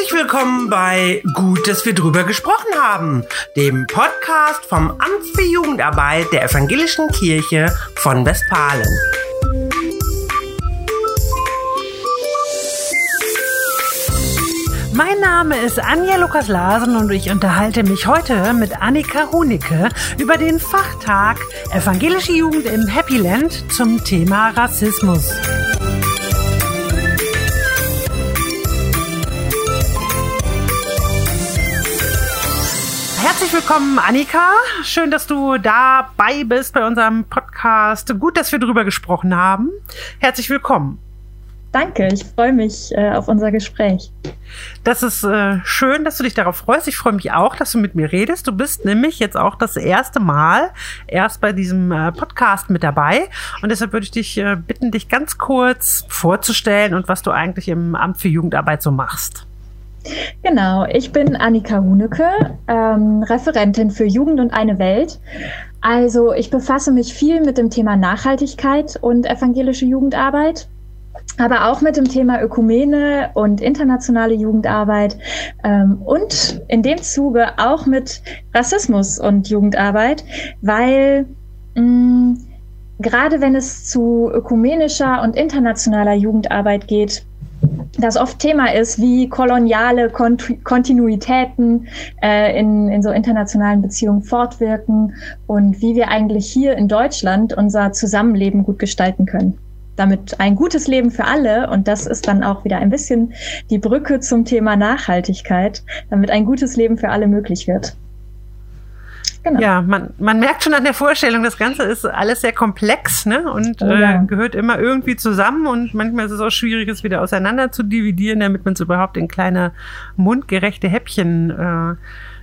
Herzlich willkommen bei Gut, dass wir drüber gesprochen haben, dem Podcast vom Amt für Jugendarbeit der Evangelischen Kirche von Westfalen. Mein Name ist Anja Lukas Larsen und ich unterhalte mich heute mit Annika Hunicke über den Fachtag Evangelische Jugend im Happy Land zum Thema Rassismus. Herzlich willkommen, Annika. Schön, dass du dabei bist bei unserem Podcast. Gut, dass wir drüber gesprochen haben. Herzlich willkommen. Danke, ich freue mich äh, auf unser Gespräch. Das ist äh, schön, dass du dich darauf freust. Ich freue mich auch, dass du mit mir redest. Du bist nämlich jetzt auch das erste Mal erst bei diesem äh, Podcast mit dabei. Und deshalb würde ich dich äh, bitten, dich ganz kurz vorzustellen und was du eigentlich im Amt für Jugendarbeit so machst. Genau, ich bin Annika Hunecke, ähm, Referentin für Jugend und eine Welt. Also ich befasse mich viel mit dem Thema Nachhaltigkeit und evangelische Jugendarbeit aber auch mit dem Thema Ökumene und internationale Jugendarbeit ähm, und in dem Zuge auch mit Rassismus und Jugendarbeit, weil mh, mm, gerade wenn es zu ökumenischer und internationaler Jugendarbeit geht, das oft Thema ist, wie koloniale Kont Kontinuitäten äh, in, in so internationalen Beziehungen fortwirken und wie wir eigentlich hier in Deutschland unser Zusammenleben gut gestalten können damit ein gutes Leben für alle. Und das ist dann auch wieder ein bisschen die Brücke zum Thema Nachhaltigkeit, damit ein gutes Leben für alle möglich wird. Genau. Ja, man, man merkt schon an der Vorstellung, das Ganze ist alles sehr komplex ne? und oh, ja. äh, gehört immer irgendwie zusammen und manchmal ist es auch schwierig, es wieder auseinander zu dividieren, damit man es überhaupt in kleine mundgerechte Häppchen äh,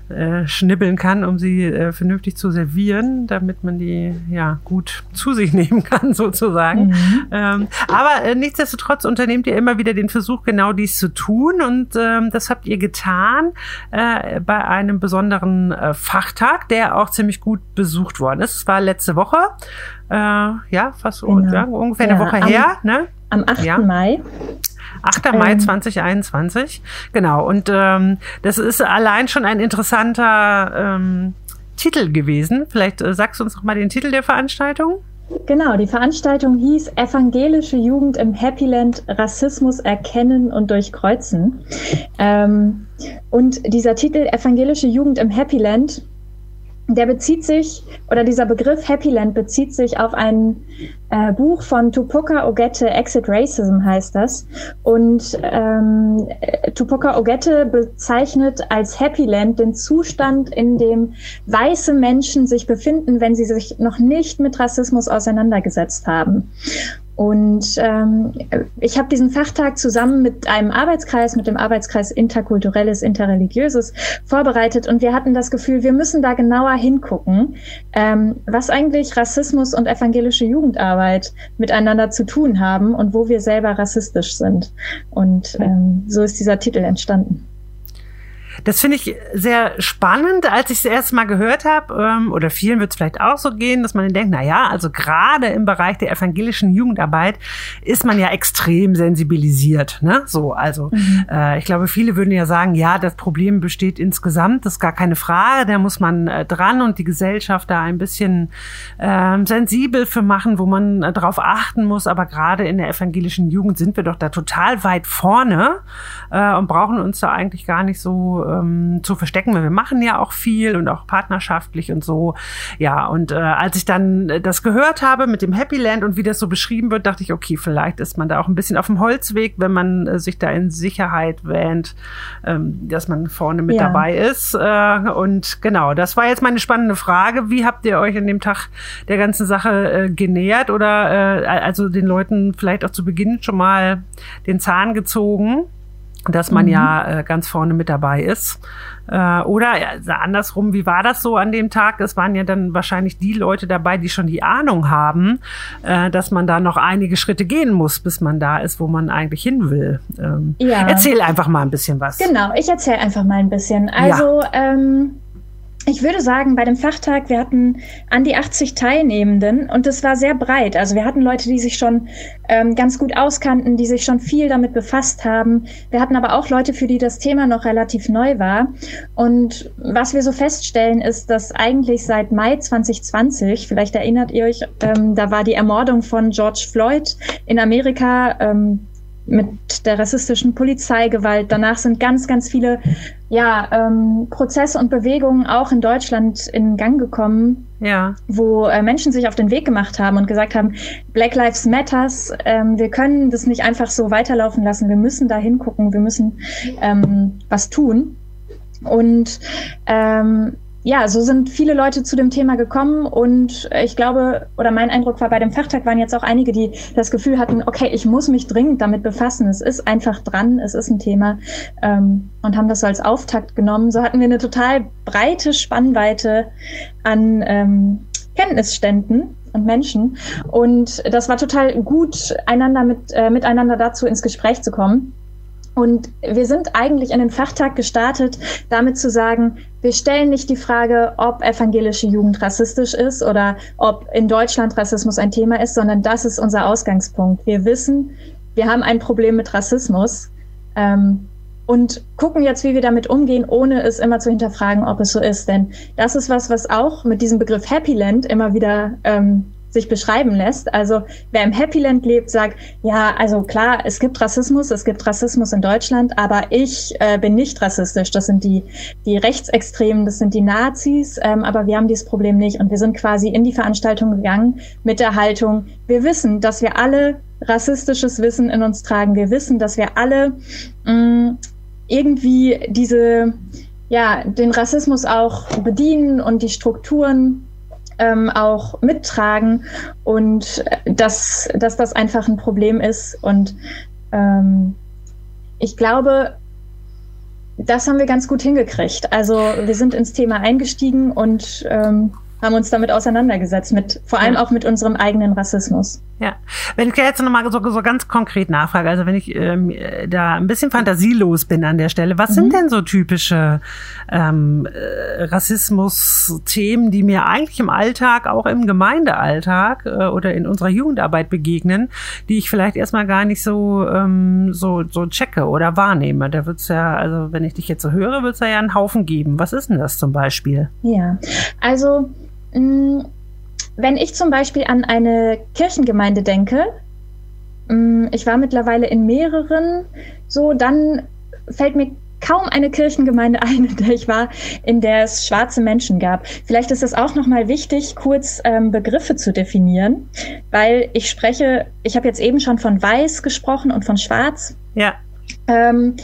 äh, schnibbeln kann, um sie äh, vernünftig zu servieren, damit man die ja gut zu sich nehmen kann, sozusagen. Mhm. Ähm, aber äh, nichtsdestotrotz unternehmt ihr immer wieder den Versuch, genau dies zu tun. Und ähm, das habt ihr getan äh, bei einem besonderen äh, Fachtag, der auch ziemlich gut besucht worden ist. Es war letzte Woche. Äh, ja, fast genau. ungefähr ja, eine Woche am, her. Ne? Am 8. Ja. Mai. 8. Mai 2021. Ähm. Genau. Und ähm, das ist allein schon ein interessanter ähm, Titel gewesen. Vielleicht äh, sagst du uns noch mal den Titel der Veranstaltung. Genau, die Veranstaltung hieß Evangelische Jugend im Happyland Rassismus erkennen und durchkreuzen. Ähm, und dieser Titel Evangelische Jugend im Happyland der bezieht sich, oder dieser Begriff Happy Land bezieht sich auf ein äh, Buch von Tupoka Ogette, Exit Racism heißt das. Und ähm, Tupoka Ogette bezeichnet als Happy Land den Zustand, in dem weiße Menschen sich befinden, wenn sie sich noch nicht mit Rassismus auseinandergesetzt haben. Und ähm, ich habe diesen Fachtag zusammen mit einem Arbeitskreis, mit dem Arbeitskreis Interkulturelles, Interreligiöses vorbereitet. Und wir hatten das Gefühl, wir müssen da genauer hingucken, ähm, was eigentlich Rassismus und evangelische Jugendarbeit miteinander zu tun haben und wo wir selber rassistisch sind. Und ähm, so ist dieser Titel entstanden. Das finde ich sehr spannend, als ich es erst mal gehört habe, ähm, oder vielen wird es vielleicht auch so gehen, dass man denkt, na ja, also gerade im Bereich der evangelischen Jugendarbeit ist man ja extrem sensibilisiert. Ne? So, also mhm. äh, ich glaube, viele würden ja sagen, ja, das Problem besteht insgesamt, das ist gar keine Frage, da muss man äh, dran und die Gesellschaft da ein bisschen äh, sensibel für machen, wo man äh, darauf achten muss. Aber gerade in der evangelischen Jugend sind wir doch da total weit vorne äh, und brauchen uns da eigentlich gar nicht so ähm, zu verstecken, weil wir machen ja auch viel und auch partnerschaftlich und so. Ja, und äh, als ich dann das gehört habe mit dem Happy Land und wie das so beschrieben wird, dachte ich, okay, vielleicht ist man da auch ein bisschen auf dem Holzweg, wenn man äh, sich da in Sicherheit wähnt, ähm, dass man vorne mit ja. dabei ist. Äh, und genau, das war jetzt meine spannende Frage. Wie habt ihr euch an dem Tag der ganzen Sache äh, genähert oder äh, also den Leuten vielleicht auch zu Beginn schon mal den Zahn gezogen? Dass man mhm. ja äh, ganz vorne mit dabei ist. Äh, oder also andersrum, wie war das so an dem Tag? Es waren ja dann wahrscheinlich die Leute dabei, die schon die Ahnung haben, äh, dass man da noch einige Schritte gehen muss, bis man da ist, wo man eigentlich hin will. Ähm, ja. Erzähl einfach mal ein bisschen was. Genau, ich erzähle einfach mal ein bisschen. Also ja. ähm, ich würde sagen, bei dem Fachtag, wir hatten an die 80 Teilnehmenden und es war sehr breit. Also wir hatten Leute, die sich schon ähm, ganz gut auskannten, die sich schon viel damit befasst haben. Wir hatten aber auch Leute, für die das Thema noch relativ neu war. Und was wir so feststellen, ist, dass eigentlich seit Mai 2020, vielleicht erinnert ihr euch, ähm, da war die Ermordung von George Floyd in Amerika. Ähm, mit der rassistischen Polizeigewalt. Danach sind ganz, ganz viele ja, ähm, Prozesse und Bewegungen auch in Deutschland in Gang gekommen, ja. wo äh, Menschen sich auf den Weg gemacht haben und gesagt haben, Black Lives Matters, ähm, wir können das nicht einfach so weiterlaufen lassen, wir müssen da hingucken, wir müssen ähm, was tun. Und ähm, ja, so sind viele Leute zu dem Thema gekommen und ich glaube, oder mein Eindruck war, bei dem Fachtag waren jetzt auch einige, die das Gefühl hatten, okay, ich muss mich dringend damit befassen. Es ist einfach dran, es ist ein Thema ähm, und haben das so als Auftakt genommen. So hatten wir eine total breite Spannweite an ähm, Kenntnisständen und Menschen und das war total gut, einander mit, äh, miteinander dazu ins Gespräch zu kommen. Und wir sind eigentlich in den Fachtag gestartet, damit zu sagen, wir stellen nicht die Frage, ob evangelische Jugend rassistisch ist oder ob in Deutschland Rassismus ein Thema ist, sondern das ist unser Ausgangspunkt. Wir wissen, wir haben ein Problem mit Rassismus ähm, und gucken jetzt, wie wir damit umgehen, ohne es immer zu hinterfragen, ob es so ist. Denn das ist was, was auch mit diesem Begriff Happy Land immer wieder ähm, sich beschreiben lässt. Also wer im Happy Land lebt, sagt, ja, also klar, es gibt Rassismus, es gibt Rassismus in Deutschland, aber ich äh, bin nicht rassistisch. Das sind die, die Rechtsextremen, das sind die Nazis, ähm, aber wir haben dieses Problem nicht. Und wir sind quasi in die Veranstaltung gegangen mit der Haltung, wir wissen, dass wir alle rassistisches Wissen in uns tragen. Wir wissen, dass wir alle mh, mm, irgendwie diese, ja, den Rassismus auch bedienen und die Strukturen ähm, auch mittragen und äh, dass, dass das einfach ein Problem ist. Und ähm, ich glaube, das haben wir ganz gut hingekriegt. Also wir sind ins Thema eingestiegen und ähm, haben uns damit auseinandergesetzt, mit, vor allem auch mit unserem eigenen Rassismus. Ja, wenn ich jetzt nochmal so, so ganz konkret nachfrage, also wenn ich ähm, da ein bisschen fantasielos bin an der Stelle, was mhm. sind denn so typische ähm, äh, Rassismus-Themen, die mir eigentlich im Alltag, auch im Gemeindealltag äh, oder in unserer Jugendarbeit begegnen, die ich vielleicht erstmal gar nicht so, ähm, so, so checke oder wahrnehme? Da wird's ja, also wenn ich dich jetzt so höre, wird's da ja einen Haufen geben. Was ist denn das zum Beispiel? Ja, also Mm, wenn ich zum Beispiel an eine Kirchengemeinde denke, mm, ich war mittlerweile in mehreren, so dann fällt mir kaum eine Kirchengemeinde ein, in der ich war, in der es schwarze Menschen gab. Vielleicht ist es auch nochmal wichtig, kurz ähm, Begriffe zu definieren, weil ich spreche, ich habe jetzt eben schon von weiß gesprochen und von schwarz. Ja. Ähm,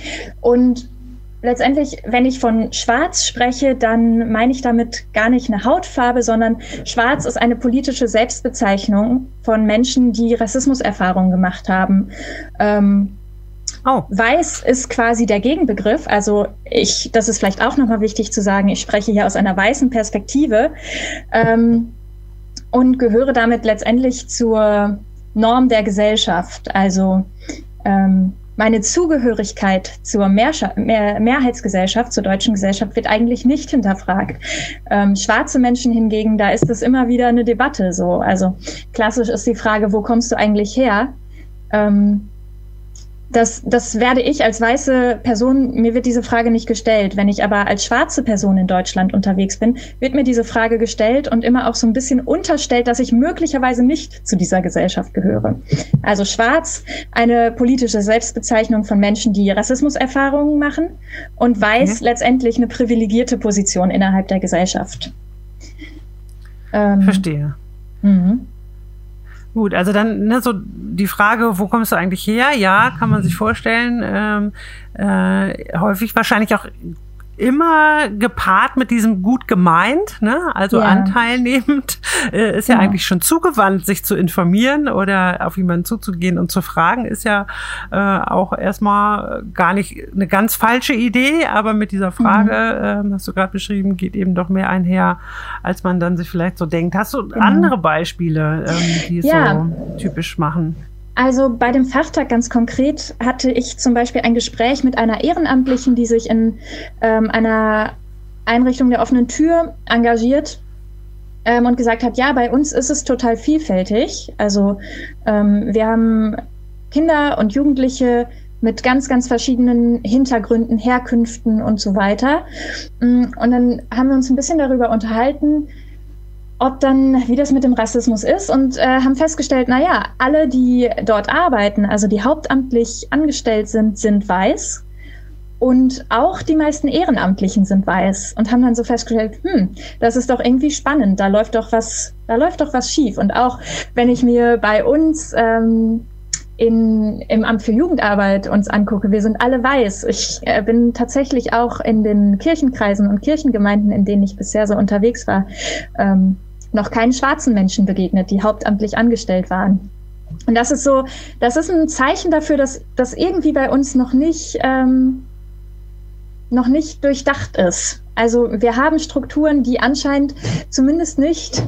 und letztendlich, wenn ich von Schwarz spreche, dann meine ich damit gar nicht eine Hautfarbe, sondern Schwarz ist eine politische Selbstbezeichnung von Menschen, die Rassismuserfahrungen gemacht haben. Ähm, oh. Weiß ist quasi der Gegenbegriff. Also ich, das ist vielleicht auch nochmal wichtig zu sagen, ich spreche hier aus einer weißen Perspektive ähm, und gehöre damit letztendlich zur Norm der Gesellschaft. Also ähm, meine Zugehörigkeit zur Mehr Mehr Mehrheitsgesellschaft, zur deutschen Gesellschaft, wird eigentlich nicht hinterfragt. Ähm, schwarze Menschen hingegen, da ist es immer wieder eine Debatte so. Also klassisch ist die Frage, wo kommst du eigentlich her? Ähm, das, das werde ich als weiße Person, mir wird diese Frage nicht gestellt. Wenn ich aber als schwarze Person in Deutschland unterwegs bin, wird mir diese Frage gestellt und immer auch so ein bisschen unterstellt, dass ich möglicherweise nicht zu dieser Gesellschaft gehöre. Also schwarz, eine politische Selbstbezeichnung von Menschen, die Rassismuserfahrungen machen und weiß mhm. letztendlich eine privilegierte Position innerhalb der Gesellschaft. Ähm, Verstehe. Mhm. Gut, also dann ne, so die Frage, wo kommst du eigentlich her? Ja, kann man sich vorstellen. Ähm, äh, häufig wahrscheinlich auch immer gepaart mit diesem gut gemeint, ne? also ja. anteilnehmend, äh, ist ja, ja, eigentlich schon zugewandt, sich zu informieren oder auf jemanden zuzugehen und zu fragen, ist ja äh, auch erstmal gar nicht eine ganz falsche Idee, aber mit dieser Frage, mhm. äh, hast du gerade beschrieben, geht eben doch mehr einher, als man dann sich vielleicht so denkt. Hast du genau. andere Beispiele, ähm, die es ja. so typisch machen? Also bei dem Fachtag ganz konkret hatte ich zum Beispiel ein Gespräch mit einer Ehrenamtlichen, die sich in ähm, einer Einrichtung der offenen Tür engagiert ähm, und gesagt hat, ja, bei uns ist es total vielfältig. Also ähm, wir haben Kinder und Jugendliche mit ganz, ganz verschiedenen Hintergründen, Herkünften und so weiter. Mm, und dann haben wir uns ein bisschen darüber unterhalten, ob dann, wie das mit dem Rassismus ist und äh, haben festgestellt, naja, alle, die dort arbeiten, also die hauptamtlich angestellt sind, sind weiß. Und auch die meisten Ehrenamtlichen sind weiß und haben dann so festgestellt, hm, das ist doch irgendwie spannend, da läuft doch was, da läuft doch was schief. Und auch wenn ich mir bei uns ähm, in, im Amt für Jugendarbeit uns angucke, wir sind alle weiß. Ich äh, bin tatsächlich auch in den Kirchenkreisen und Kirchengemeinden, in denen ich bisher so unterwegs war, ähm, noch keinen schwarzen Menschen begegnet, die hauptamtlich angestellt waren. Und das ist so, das ist ein Zeichen dafür, dass das irgendwie bei uns noch nicht, ähm, noch nicht durchdacht ist. Also wir haben Strukturen, die anscheinend zumindest nicht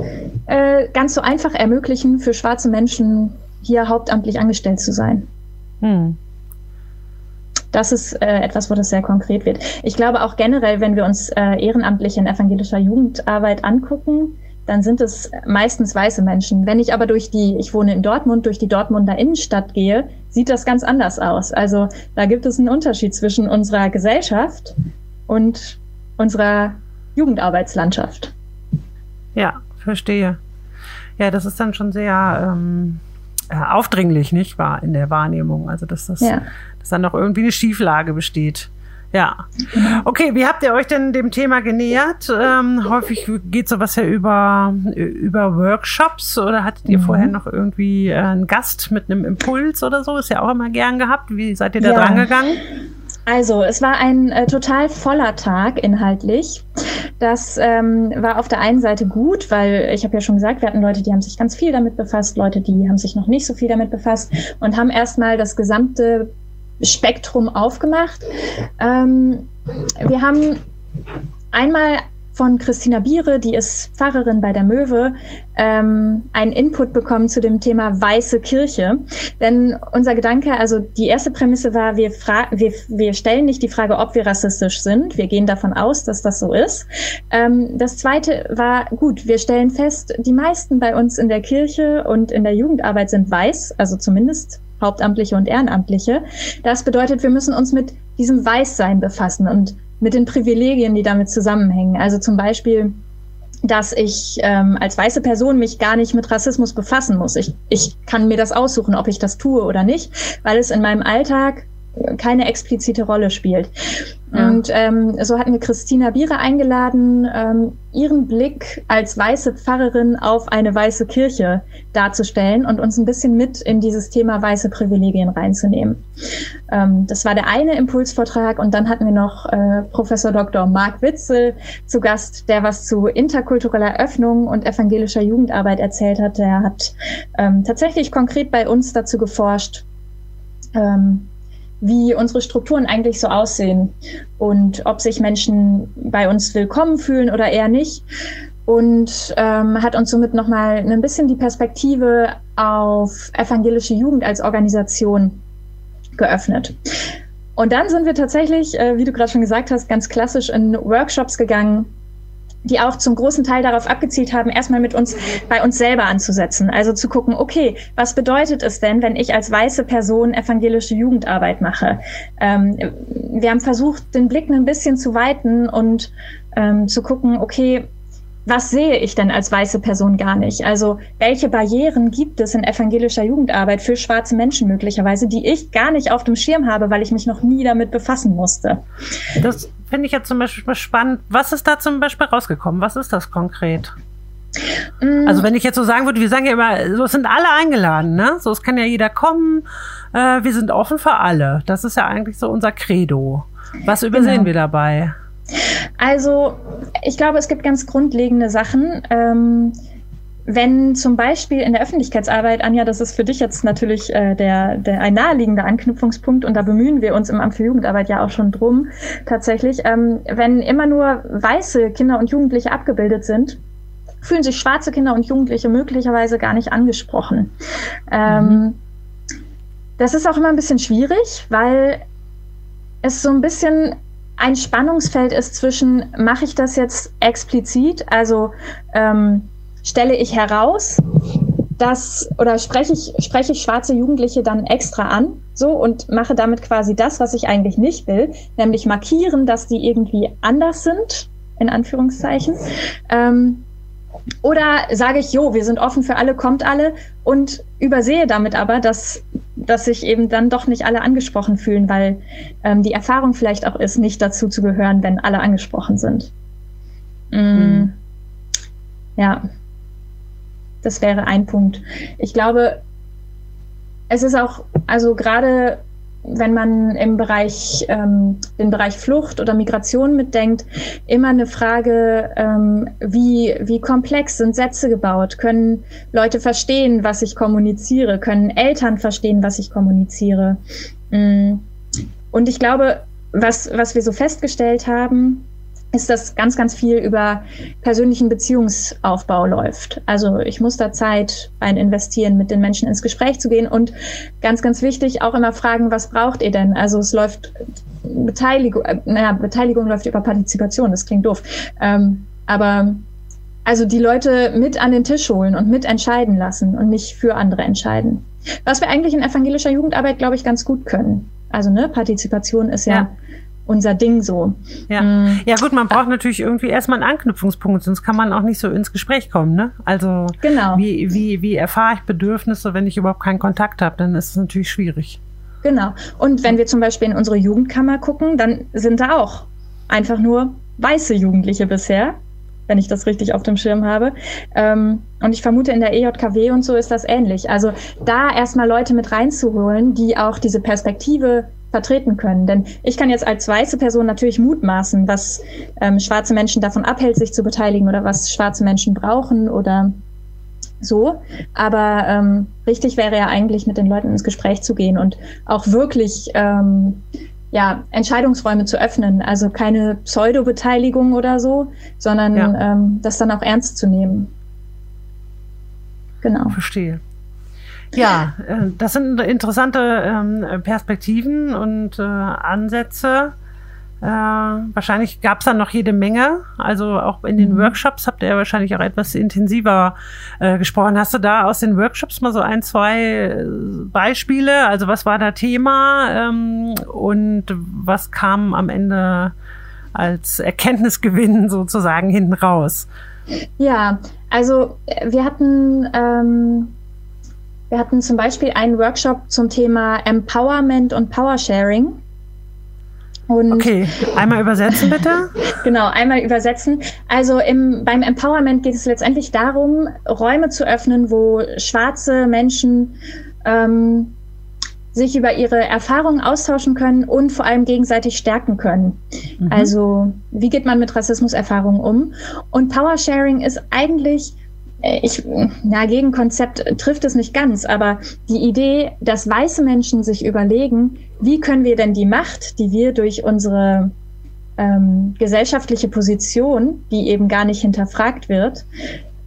äh, ganz so einfach ermöglichen, für schwarze Menschen hier hauptamtlich angestellt zu sein. Hm. Das ist äh, etwas, wo das sehr konkret wird. Ich glaube auch generell, wenn wir uns äh, ehrenamtlich in evangelischer Jugendarbeit angucken, dann sind es meistens weiße Menschen. Wenn ich aber durch die, ich wohne in Dortmund, durch die Dortmunder Innenstadt gehe, sieht das ganz anders aus. Also da gibt es einen Unterschied zwischen unserer Gesellschaft und unserer Jugendarbeitslandschaft. Ja, verstehe. Ja, das ist dann schon sehr ähm, äh, aufdringlich, nicht wahr, in der Wahrnehmung. Also dass das, ja. dass dann noch irgendwie eine Schieflage besteht. Ja. Okay, wie habt ihr euch denn dem Thema genähert? Ähm, häufig geht sowas ja über, über Workshops oder hattet ihr mhm. vorher noch irgendwie äh, einen Gast mit einem Impuls oder so? Ist ja auch immer gern gehabt. Wie seid ihr da ja. dran gegangen? Also, es war ein äh, total voller Tag inhaltlich. Das ähm, war auf der einen Seite gut, weil ich habe ja schon gesagt, wir hatten Leute, die haben sich ganz viel damit befasst, Leute, die haben sich noch nicht so viel damit befasst und haben erstmal das gesamte Spektrum aufgemacht. Ähm, wir haben einmal von Christina Biere, die ist Pfarrerin bei der Möwe, ähm, einen Input bekommen zu dem Thema weiße Kirche. Denn unser Gedanke, also die erste Prämisse war, wir, wir, wir stellen nicht die Frage, ob wir rassistisch sind. Wir gehen davon aus, dass das so ist. Ähm, das zweite war, gut, wir stellen fest, die meisten bei uns in der Kirche und in der Jugendarbeit sind weiß, also zumindest Hauptamtliche und Ehrenamtliche. Das bedeutet, wir müssen uns mit diesem Weißsein befassen und mit den Privilegien, die damit zusammenhängen. Also zum Beispiel, dass ich ähm, als weiße Person mich gar nicht mit Rassismus befassen muss. Ich, ich kann mir das aussuchen, ob ich das tue oder nicht, weil es in meinem Alltag keine explizite Rolle spielt. Ja. Und ähm, so hatten wir Christina Biere eingeladen, ähm, ihren Blick als weiße Pfarrerin auf eine weiße Kirche darzustellen und uns ein bisschen mit in dieses Thema weiße Privilegien reinzunehmen. Ähm, das war der eine Impulsvortrag und dann hatten wir noch äh, Professor Dr. Marc Witzel zu Gast, der was zu interkultureller Öffnung und evangelischer Jugendarbeit erzählt hat. Der hat ähm, tatsächlich konkret bei uns dazu geforscht, ähm, wie unsere Strukturen eigentlich so aussehen und ob sich Menschen bei uns willkommen fühlen oder eher nicht. Und ähm, hat uns somit nochmal ein bisschen die Perspektive auf evangelische Jugend als Organisation geöffnet. Und dann sind wir tatsächlich, äh, wie du gerade schon gesagt hast, ganz klassisch in Workshops gegangen, die auch zum großen Teil darauf abgezielt haben, erstmal mit uns bei uns selber anzusetzen. Also zu gucken, okay, was bedeutet es denn, wenn ich als weiße Person evangelische Jugendarbeit mache? Ähm, wir haben versucht, den Blick ein bisschen zu weiten und ähm, zu gucken, okay, was sehe ich denn als weiße Person gar nicht? Also welche Barrieren gibt es in evangelischer Jugendarbeit für schwarze Menschen möglicherweise, die ich gar nicht auf dem Schirm habe, weil ich mich noch nie damit befassen musste? Das finde ich jetzt zum Beispiel spannend. Was ist da zum Beispiel rausgekommen? Was ist das konkret? Mm. Also wenn ich jetzt so sagen würde, wir sagen ja immer, so sind alle eingeladen, ne? So es kann ja jeder kommen. Äh, wir sind offen für alle. Das ist ja eigentlich so unser Credo. Was übersehen genau. wir dabei? Also, ich glaube, es gibt ganz grundlegende Sachen. Ähm, wenn zum Beispiel in der Öffentlichkeitsarbeit, Anja, das ist für dich jetzt natürlich äh, der, der ein naheliegender Anknüpfungspunkt und da bemühen wir uns im Amt für Jugendarbeit ja auch schon drum, tatsächlich, ähm, wenn immer nur weiße Kinder und Jugendliche abgebildet sind, fühlen sich schwarze Kinder und Jugendliche möglicherweise gar nicht angesprochen. Ähm, mhm. Das ist auch immer ein bisschen schwierig, weil es so ein bisschen ein Spannungsfeld ist zwischen, mache ich das jetzt explizit, also ähm, stelle ich heraus, dass oder spreche ich, spreche ich schwarze Jugendliche dann extra an, so und mache damit quasi das, was ich eigentlich nicht will, nämlich markieren, dass die irgendwie anders sind, in Anführungszeichen. Ähm, oder sage ich, jo, wir sind offen für alle, kommt alle und übersehe damit aber, dass, dass sich eben dann doch nicht alle angesprochen fühlen, weil ähm, die Erfahrung vielleicht auch ist, nicht dazu zu gehören, wenn alle angesprochen sind. Mm, mhm. Ja, das wäre ein Punkt. Ich glaube, es ist auch, also gerade wenn man im Bereich, ähm, den Bereich Flucht oder Migration mitdenkt, immer eine Frage, ähm, wie, wie komplex sind Sätze gebaut? Können Leute verstehen, was ich kommuniziere? Können Eltern verstehen, was ich kommuniziere? Mm. Und ich glaube, was, was wir so festgestellt haben, ist, dass ganz, ganz viel über persönlichen Beziehungsaufbau läuft. Also ich muss da Zeit rein investieren, mit den Menschen ins Gespräch zu gehen und ganz, ganz wichtig auch immer fragen, was braucht ihr denn? Also es läuft Beteiligung, äh, naja, Beteiligung läuft über Partizipation, das klingt doof. Ähm, aber also die Leute mit an den Tisch holen und mit entscheiden lassen und nicht für andere entscheiden. Was wir eigentlich in evangelischer Jugendarbeit, glaube ich, ganz gut können. Also ne, Partizipation ist ja, ja unser Ding so. Ja. Mhm. ja, gut, man braucht natürlich irgendwie erstmal einen Anknüpfungspunkt, sonst kann man auch nicht so ins Gespräch kommen, ne? Also genau. wie, wie, wie erfahre ich Bedürfnisse, wenn ich überhaupt keinen Kontakt habe, dann ist es natürlich schwierig. Genau. Und wenn wir zum Beispiel in unsere Jugendkammer gucken, dann sind da auch einfach nur weiße Jugendliche bisher, wenn ich das richtig auf dem Schirm habe. Ähm, und ich vermute, in der EJKW und so ist das ähnlich. Also da erstmal Leute mit reinzuholen, die auch diese Perspektive vertreten können. Denn ich kann jetzt als weiße Person natürlich mutmaßen, was ähm, schwarze Menschen davon abhält, sich zu beteiligen oder was schwarze Menschen brauchen oder so. Aber ähm, richtig wäre ja eigentlich, mit den Leuten ins Gespräch zu gehen und auch wirklich ähm, ja, Entscheidungsräume zu öffnen. Also keine Pseudo-Beteiligung oder so, sondern ja. ähm, das dann auch ernst zu nehmen. Genau. Verstehe. Ja, äh, das sind interessante ähm, Perspektiven und äh, Ansätze. Äh, wahrscheinlich gab es dann noch jede Menge. Also auch in den mhm. Workshops habt ihr wahrscheinlich auch etwas intensiver äh, gesprochen. Hast du da aus den Workshops mal so ein, zwei Beispiele? Also was war da Thema ähm, und was kam am Ende als Erkenntnisgewinn sozusagen hinten raus? Ja, also wir hatten ähm, wir hatten zum Beispiel einen Workshop zum Thema Empowerment und Powersharing. Und okay, einmal übersetzen bitte. genau, einmal übersetzen. Also im, beim Empowerment geht es letztendlich darum, Räume zu öffnen, wo schwarze Menschen ähm, sich über ihre Erfahrungen austauschen können und vor allem gegenseitig stärken können. Mhm. Also wie geht man mit Rassismuserfahrungen um? Und Powersharing ist eigentlich ich, na, Gegenkonzept trifft es nicht ganz, aber die Idee, dass weiße Menschen sich überlegen, wie können wir denn die Macht, die wir durch unsere ähm, gesellschaftliche Position, die eben gar nicht hinterfragt wird,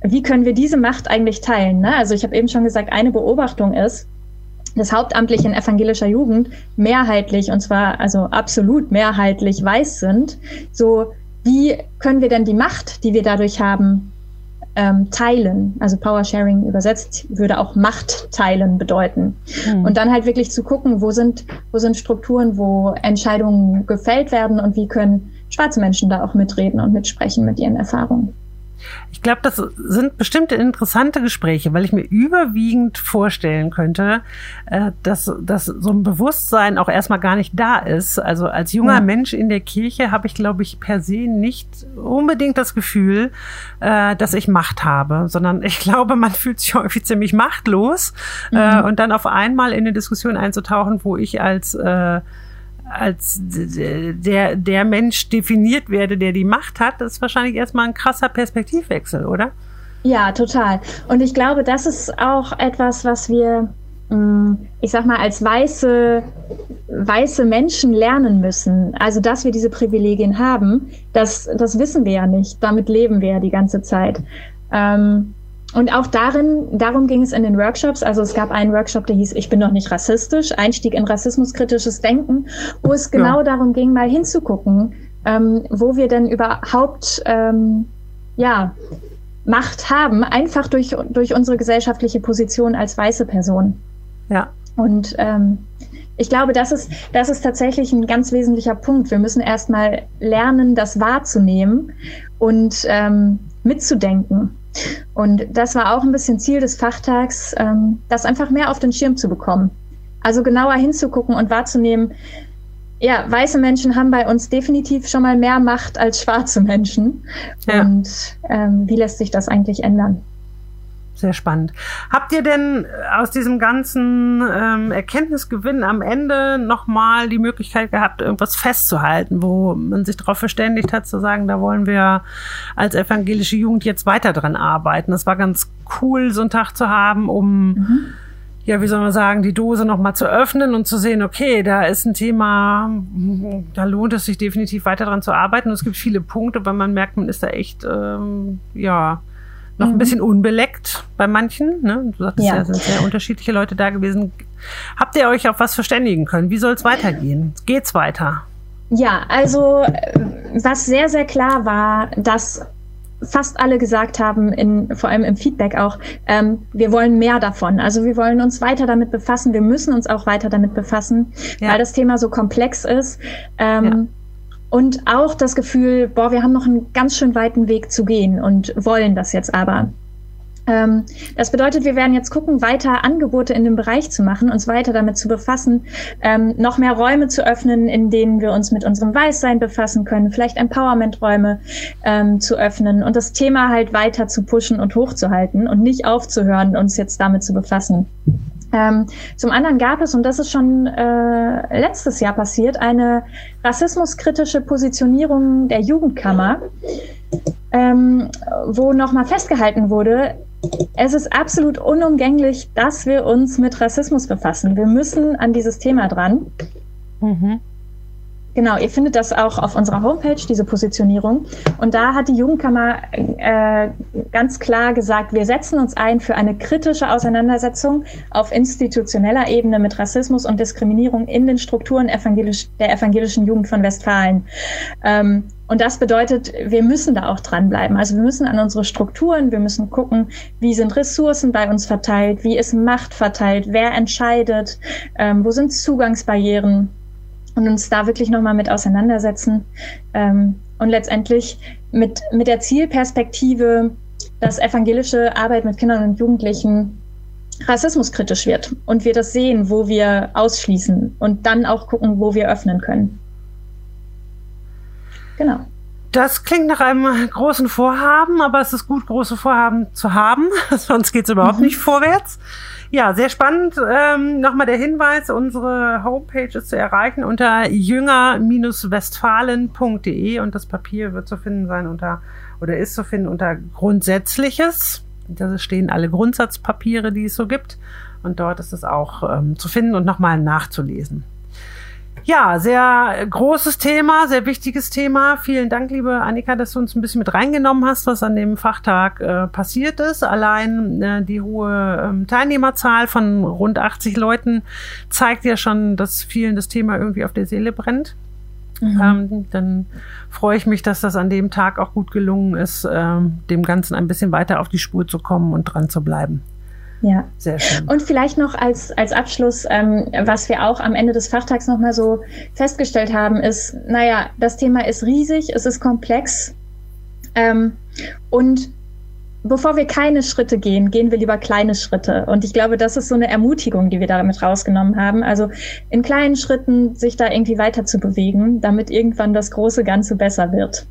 wie können wir diese Macht eigentlich teilen? Ne? Also ich habe eben schon gesagt, eine Beobachtung ist, dass hauptamtlich in evangelischer Jugend mehrheitlich, und zwar also absolut mehrheitlich weiß sind. So, wie können wir denn die Macht, die wir dadurch haben, ähm, teilen. Also Power Sharing übersetzt würde auch Macht teilen bedeuten. Mhm. Und dann halt wirklich zu gucken, wo sind, wo sind Strukturen, wo Entscheidungen gefällt werden und wie können schwarze Menschen da auch mitreden und mitsprechen mit ihren Erfahrungen. Ich glaube, das sind bestimmte interessante Gespräche, weil ich mir überwiegend vorstellen könnte, äh, dass, dass so ein Bewusstsein auch erstmal gar nicht da ist. Also als junger ja. Mensch in der Kirche habe ich, glaube ich, per se nicht unbedingt das Gefühl, äh, dass ich Macht habe, sondern ich glaube, man fühlt sich häufig ziemlich machtlos äh, mhm. und dann auf einmal in eine Diskussion einzutauchen, wo ich als als der, der Mensch definiert werde, der die Macht hat, das ist wahrscheinlich erstmal ein krasser Perspektivwechsel, oder? Ja, total. Und ich glaube, das ist auch etwas, was wir, mm, ich sag mal, als weiße, weiße Menschen lernen müssen. Also, dass wir diese Privilegien haben, das, das wissen wir ja nicht. Damit leben wir ja die ganze Zeit. Ähm, und auch darin, darum ging es in den Workshops. Also es gab einen Workshop, der hieß Ich bin doch nicht rassistisch, Einstieg in rassismuskritisches Denken, wo es genau ja. darum ging, mal hinzugucken, ähm, wo wir denn überhaupt ähm, ja, Macht haben, einfach durch, durch unsere gesellschaftliche Position als weiße Person. Ja. Und ähm, ich glaube, das ist, das ist tatsächlich ein ganz wesentlicher Punkt. Wir müssen erstmal lernen, das wahrzunehmen und ähm, mitzudenken. Und das war auch ein bisschen Ziel des Fachtags, ähm, das einfach mehr auf den Schirm zu bekommen. Also genauer hinzugucken und wahrzunehmen, ja, weiße Menschen haben bei uns definitiv schon mal mehr Macht als schwarze Menschen. Ja. Und ähm, wie lässt sich das eigentlich ändern? Sehr spannend. Habt ihr denn aus diesem ganzen ähm, Erkenntnisgewinn am Ende nochmal die Möglichkeit gehabt, irgendwas festzuhalten, wo man sich darauf verständigt hat, zu sagen, da wollen wir als evangelische Jugend jetzt weiter dran arbeiten? Das war ganz cool, so einen Tag zu haben, um mhm ja, wie soll man sagen, die Dose nochmal zu öffnen und zu sehen, okay, da ist ein Thema, da lohnt es sich definitiv weiter dran zu arbeiten. Und es gibt viele Punkte, weil man merkt, man ist da echt, ähm, ja, noch mhm. ein bisschen unbeleckt bei manchen. Ne? Du sagtest ja, ja, sind sehr unterschiedliche Leute da gewesen. Habt ihr euch auf was verständigen können? Wie soll es weitergehen? Geht's weiter? Ja, also äh, was sehr, sehr klar war, dass fast alle gesagt haben, in, vor allem im Feedback auch, ähm, wir wollen mehr davon. Also wir wollen uns weiter damit befassen. Wir müssen uns auch weiter damit befassen, ja. weil das Thema so komplex ist. Ähm, ja. Und auch das Gefühl, boah, wir haben noch einen ganz schön weiten Weg zu gehen und wollen das jetzt aber. Ähm, das bedeutet, wir werden jetzt gucken, weiter Angebote in dem Bereich zu machen, uns weiter damit zu befassen, ähm, noch mehr Räume zu öffnen, in denen wir uns mit unserem Weißsein befassen können, vielleicht Empowerment-Räume ähm, zu öffnen und das Thema halt weiter zu pushen und hochzuhalten und nicht aufzuhören, uns jetzt damit zu befassen. Ähm, zum anderen gab es, und das ist schon äh, letztes Jahr passiert, eine rassismuskritische Positionierung der Jugendkammer, ähm, wo nochmal festgehalten wurde, es ist absolut unumgänglich, dass wir uns mit Rassismus befassen. Wir müssen an dieses Thema dran. Mhm. Genau, ihr findet das auch auf unserer Homepage, diese Positionierung. Und da hat die Jugendkammer äh, ganz klar gesagt, wir setzen uns ein für eine kritische Auseinandersetzung auf institutioneller Ebene mit Rassismus und Diskriminierung in den Strukturen evangelisch, der evangelischen Jugend von Westfalen. Ähm, und das bedeutet, wir müssen da auch dranbleiben. Also wir müssen an unsere Strukturen, wir müssen gucken, wie sind Ressourcen bei uns verteilt, wie ist Macht verteilt, wer entscheidet, ähm, wo sind Zugangsbarrieren und uns da wirklich nochmal mit auseinandersetzen. Ähm, und letztendlich mit, mit der Zielperspektive, dass evangelische Arbeit mit Kindern und Jugendlichen rassismuskritisch wird und wir das sehen, wo wir ausschließen und dann auch gucken, wo wir öffnen können. Genau. Das klingt nach einem großen Vorhaben, aber es ist gut, große Vorhaben zu haben, sonst geht es überhaupt mhm. nicht vorwärts. Ja, sehr spannend. Ähm, Nochmal der Hinweis, unsere Homepage ist zu erreichen unter jünger-westfalen.de und das Papier wird zu finden sein unter oder ist zu finden unter Grundsätzliches. Da stehen alle Grundsatzpapiere, die es so gibt. Und dort ist es auch ähm, zu finden und nochmal nachzulesen. Ja, sehr großes Thema, sehr wichtiges Thema. Vielen Dank, liebe Annika, dass du uns ein bisschen mit reingenommen hast, was an dem Fachtag äh, passiert ist. Allein äh, die hohe ähm, Teilnehmerzahl von rund 80 Leuten zeigt ja schon, dass vielen das Thema irgendwie auf der Seele brennt. Mhm. Ähm, dann freue ich mich, dass das an dem Tag auch gut gelungen ist, ähm, dem Ganzen ein bisschen weiter auf die Spur zu kommen und dran zu bleiben. Ja, sehr schön. Und vielleicht noch als, als Abschluss, ähm, was wir auch am Ende des Fachtags nochmal so festgestellt haben, ist, naja, das Thema ist riesig, es ist komplex. Ähm, und bevor wir keine Schritte gehen, gehen wir lieber kleine Schritte. Und ich glaube, das ist so eine Ermutigung, die wir damit rausgenommen haben. Also in kleinen Schritten sich da irgendwie weiter zu bewegen, damit irgendwann das große Ganze besser wird.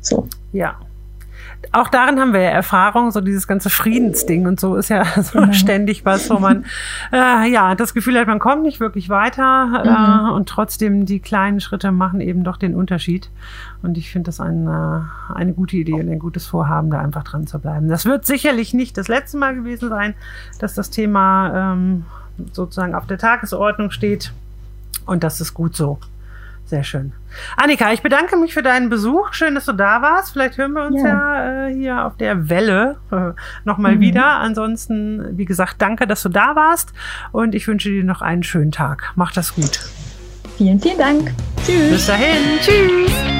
So. Ja, auch darin haben wir ja Erfahrung, so dieses ganze Friedensding und so ist ja so mhm. ständig was, wo man äh, ja das Gefühl hat, man kommt nicht wirklich weiter äh, mhm. und trotzdem die kleinen Schritte machen eben doch den Unterschied. Und ich finde das eine, eine gute Idee und ein gutes Vorhaben, da einfach dran zu bleiben. Das wird sicherlich nicht das letzte Mal gewesen sein, dass das Thema ähm, sozusagen auf der Tagesordnung steht. Und das ist gut so. Sehr schön. Annika, ich bedanke mich für deinen Besuch. Schön, dass du da warst. Vielleicht hören wir uns ja, ja äh, hier auf der Welle äh, nochmal mhm. wieder. Ansonsten, wie gesagt, danke, dass du da warst und ich wünsche dir noch einen schönen Tag. Mach das gut. Vielen, vielen Dank. Tschüss. Bis dahin. Tschüss.